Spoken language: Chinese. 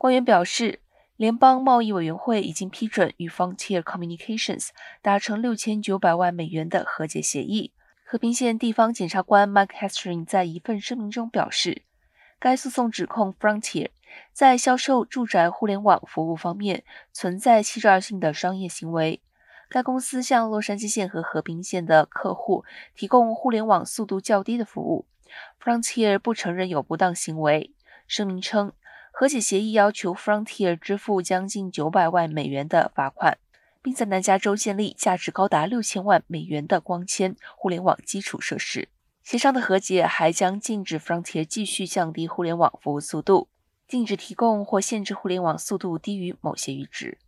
官员表示，联邦贸易委员会已经批准与 Frontier Communications 达成六千九百万美元的和解协议。和平县地方检察官 Mike Hestring 在一份声明中表示，该诉讼指控 Frontier 在销售住宅互联网服务方面存在欺诈性的商业行为。该公司向洛杉矶县和和平县的客户提供互联网速度较低的服务。Frontier 不承认有不当行为。声明称，和解协议要求 Frontier 支付将近九百万美元的罚款，并在南加州建立价值高达六千万美元的光纤互联网基础设施。协商的和解还将禁止 Frontier 继续降低互联网服务速度，禁止提供或限制互联网速度低于某些阈值。